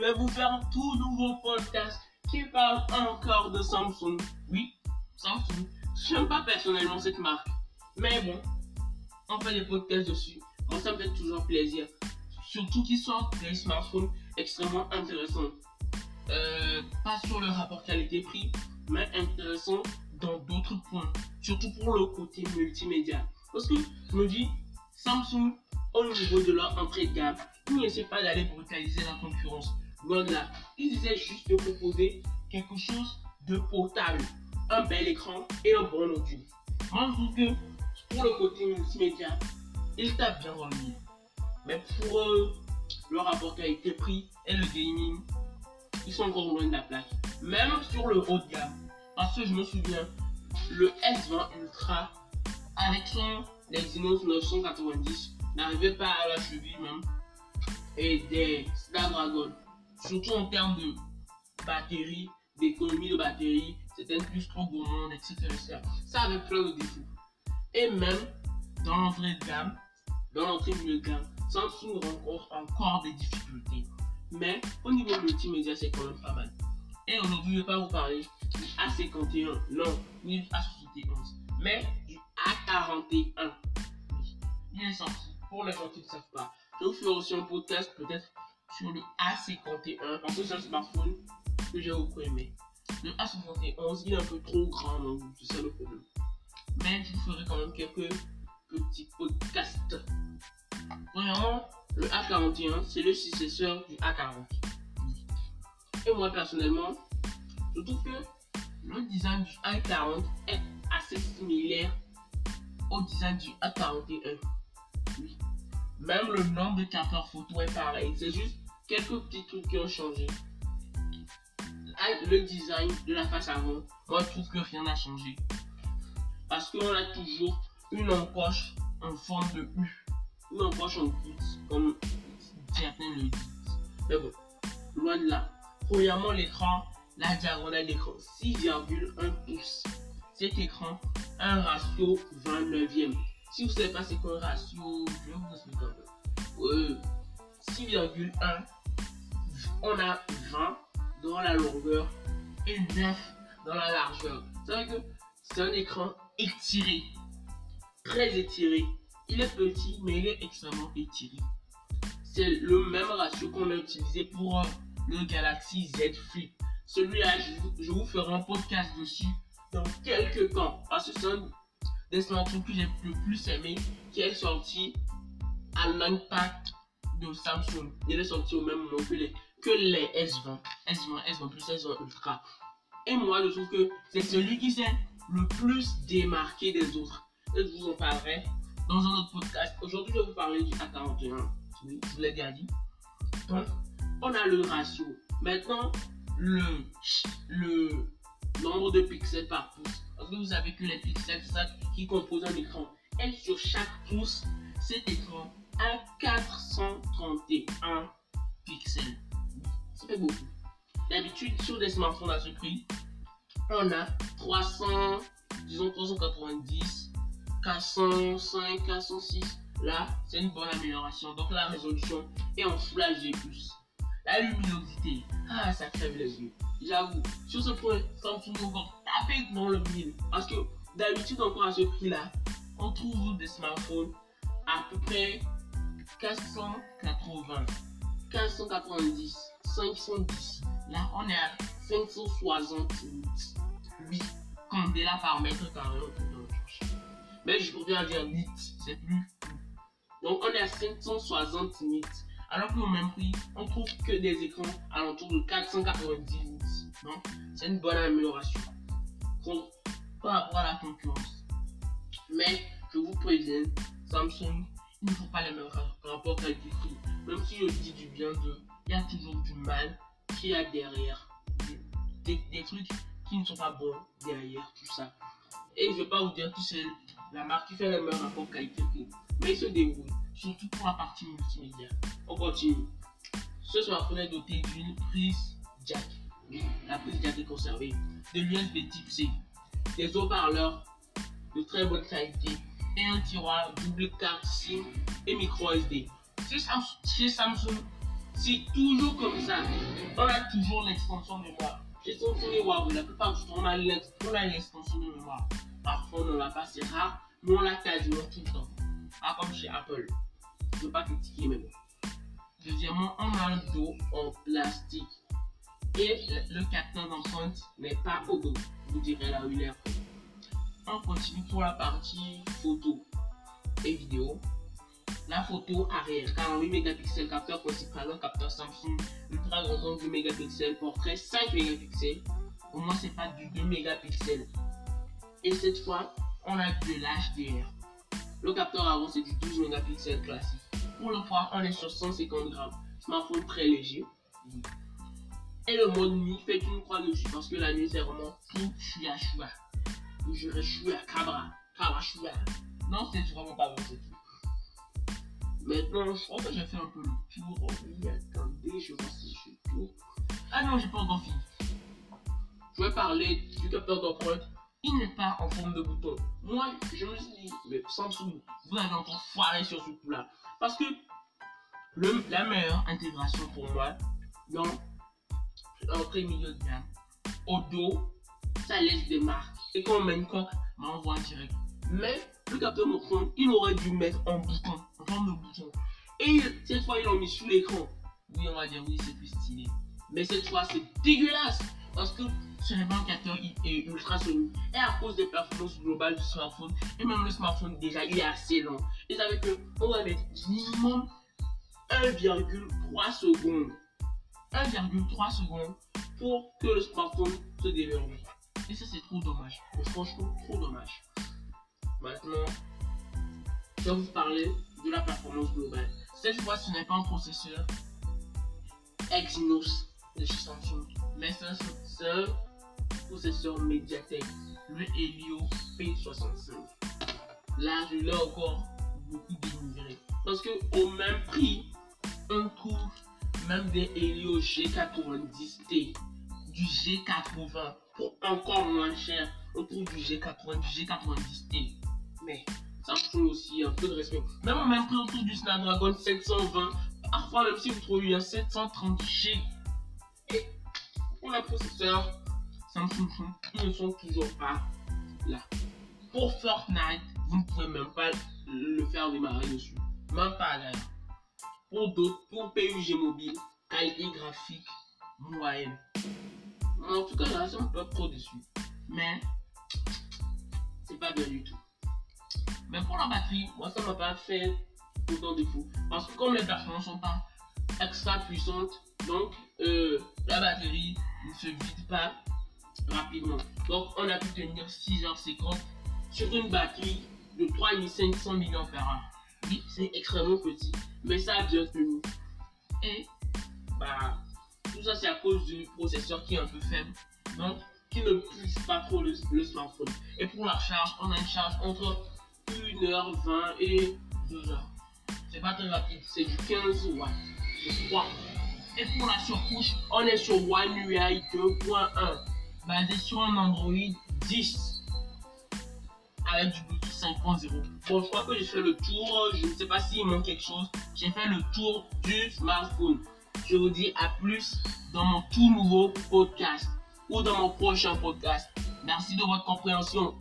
je vais vous faire un tout nouveau podcast qui parle encore de Samsung. Oui, Samsung. Je n'aime pas personnellement cette marque. Mais bon, on fait des podcasts dessus. Moi, ça me fait toujours plaisir. Surtout qu'ils sortent des smartphones extrêmement intéressants. Euh, pas sur le rapport qualité-prix, mais intéressants dans d'autres points. Surtout pour le côté multimédia. Parce que je me dis, Samsung, au niveau de leur entrée de gamme, ils n'essaient pas d'aller brutaliser la concurrence. Là, ils essaient juste de proposer quelque chose de potable, un bel écran et un bon audio. Moi, je trouve que pour le côté multimédia, ils tapent bien dans le. Mais pour euh, le rapport qualité-prix et le gaming, ils sont encore loin de la plaque. Même sur le haut de gamme. Parce que je me souviens, le S20 Ultra avec son Exynos 990 n'arrivait pas à la cheville même. Et des Snapdragon, surtout en termes de batterie, d'économie de batterie, c'était plus trop gourmand, etc., Ça avait plein de défauts. Et même dans l'entrée de gamme, dans l'entrée de gamme, Samsung rencontre encore des difficultés. Mais au niveau multimédia, c'est quand même pas mal. Et aujourd'hui, ne vais pas vous parler du A51, non, ni du A71, mais du A41. Il est sorti. Pour les gens qui ne savent pas, je vous faire aussi un podcast peut-être sur le A51 parce que c'est un smartphone que j'ai beaucoup aimé. Le A71, il est un peu trop grand, donc c'est ça le problème. Mais je ferai quand même quelques petits podcasts. Premièrement, le A41, c'est le successeur du A40. Et moi, personnellement, je trouve que le design du A40 est assez similaire au design du A41. Oui. Même le nombre de capteurs photo est pareil. C'est juste quelques petits trucs qui ont changé. Le design de la face avant, moi je trouve que rien n'a changé. Parce qu'on a toujours une encoche en forme de U. Une encoche en pouce, comme certains le disent. Mais bon, loin de là. Premièrement, l'écran, la diagonale d'écran, 6,1 pouces. Cet écran a un ratio 29e. Si vous ne savez pas c'est quoi un ratio, je vais vous expliquer un peu. 6,1, on a 20 dans la longueur et 9 dans la largeur. C'est vrai que c'est un écran étiré, très étiré. Il est petit, mais il est extrêmement étiré. C'est le même ratio qu'on a utilisé pour le Galaxy Z Flip. Celui-là, je, vous ferai un podcast dessus dans quelques temps. Parce que c'est un des smartphones que j'ai le plus aimé qui est sorti à l'impact de Samsung. Il est sorti au même moment que les, que les S20. S20, S20 plus S20 Ultra. Et moi, je trouve que c'est celui qui s'est le plus démarqué des autres. Et je vous en parlerai dans un autre podcast. Aujourd'hui, je vais vous parler du A41. Oui, je vous l'ai déjà dit. Donc, on a le ratio. Maintenant, le, le nombre de pixels par pouce. Parce que vous savez que les pixels, c'est ça qui compose un écran. Et sur chaque pouce, cet écran a 431 pixels. Ça fait beaucoup. D'habitude, sur des smartphones à ce prix, on a 300, disons 390, 405, 406. Là, c'est une bonne amélioration. Donc la résolution est en Full HD+. La luminosité, ah, ça crève les yeux. J'avoue, sur ce point, Samsung encore taper dans le mille. Parce que d'habitude, encore à ce prix-là, on trouve des smartphones à peu près 480, 490, 510. Là, on est à 568 candela par mètre carré Mais je pourrais dire nit, c'est plus. Donc, on est à 560 nits. Alors qu'au même prix, on trouve que des écrans alentour de 490 Donc, c'est une bonne amélioration par rapport à la concurrence. Mais, je vous préviens, Samsung, il ne faut pas les mêmes rapports qualité-prix. Même si je dis du bien d'eux, il y a toujours du mal qui a derrière. Des, trucs qui ne sont pas bons derrière tout ça. Et je vais pas vous dire que c'est la marque qui fait les mêmes rapports qualité-prix. Mais ils se débrouillent surtout pour la partie multimédia. On continue. Ce smartphone est doté d'une prise jack. La prise jack est conservée. De l'USB type C. Des haut-parleurs de très bonne qualité. Et un tiroir double carte SIM et micro SD. Chez Samsung, C'est toujours comme ça. On a toujours l'extension de mémoire. J'ai les Huawei, la plupart du temps, on a l'extension de mémoire. Parfois, on ne l'a pas, c'est rare, mais on l'a quasiment tout le temps. Pas comme chez Apple. Je ne veux pas critiquer, mais bon. Deuxièmement, on a un dos en plastique. Et le capteur d'empreinte n'est pas au dos. Vous direz là il est. On continue pour la partie photo et vidéo. La photo arrière, 48 mégapixels, capteur principal, capteur Samsung, ultra grand angle 2 mégapixels, portrait 5 mégapixels. Au moins, c'est pas du 2 mégapixels. Et cette fois, on a de l'HDR. Le capteur avant, c'est du 12 mégapixels classique. Pour le poids, on est sur 150 grammes. Smartphone très léger. Et le mode nuit fait une croix dessus parce que la nuit, c'est vraiment tout chouia chouia. Je dirais chouia, cabra, cabra chouia. Non, c'est vraiment pas bon, c'est tout. Maintenant, je crois que j'ai fait un peu le tour. Oh oui, attendez, je vois si je tout. Ah non, j'ai pas encore fini. Je vais parler du capteur d'empreinte. Il n'est pas en forme de bouton. Moi, je me suis dit, mais Samsung, vous avez encore foiré sur ce coup-là. Parce que le, la meilleure intégration pour moi, dans l'entrée milieu de gamme, au dos, ça laisse des marques. Et quand on met une coque, bah, on voit direct. Mais le capteur d'empreinte, il aurait dû mettre en bouton de bouton. Et cette fois, ils l'ont mis sous l'écran. Oui, on va dire oui, c'est plus stylé. Mais cette fois, c'est dégueulasse. Parce que ce capteur est ultra solide. Et à cause des performances globales du smartphone, et même le smartphone déjà, il est assez lent. Et savez que on va mettre minimum 1,3 secondes. 1,3 secondes pour que le smartphone se déverrouille. Et ça, c'est trop dommage. franchement, trop dommage. Maintenant, je vais vous parler de la performance globale. Cette fois, ce n'est pas un processeur Exynos de chez Samsung, mais c'est un processeur Mediatek, le Helio P65. Là, je l'ai encore beaucoup dénigré. Parce que au même prix, on trouve même des Helio G90T, du G80 pour encore moins cher. On trouve du G80, du G90T. Mais Samsung aussi, un peu de respect. Même en même prix autour du Snapdragon 720, parfois même si vous trouvez un 730G. Et pour les processeurs, Samsung, ils ne sont toujours pas là. Pour Fortnite, vous ne pouvez même pas le faire démarrer dessus. Même pas là. Pour d'autres, pour PUG mobile, qualité graphique moyenne. En tout cas, là, ça me pas trop dessus. Mais, c'est pas bien du tout. Mais pour la batterie, moi ça m'a pas fait autant de défaut. Parce que comme les performances sont pas extra puissantes, donc euh, la batterie ne se vide pas rapidement. Donc on a pu tenir 6h50 sur une batterie de 3500 mAh. Oui, c'est extrêmement petit, mais ça a bien tenu. Et bah, tout ça c'est à cause du processeur qui est un peu faible, donc qui ne pousse pas trop le smartphone. Et pour la charge, on a une charge entre 1h20 et 2h. C'est pas très rapide, c'est du 15 watts, je crois. Et pour la surcouche, on est sur One UI 2.1, basé sur un Android 10 avec du Bluetooth 5.0. Bon, je crois que j'ai fait le tour. Je ne sais pas s'il manque quelque chose. J'ai fait le tour du smartphone. Je vous dis à plus dans mon tout nouveau podcast ou dans mon prochain podcast. Merci de votre compréhension.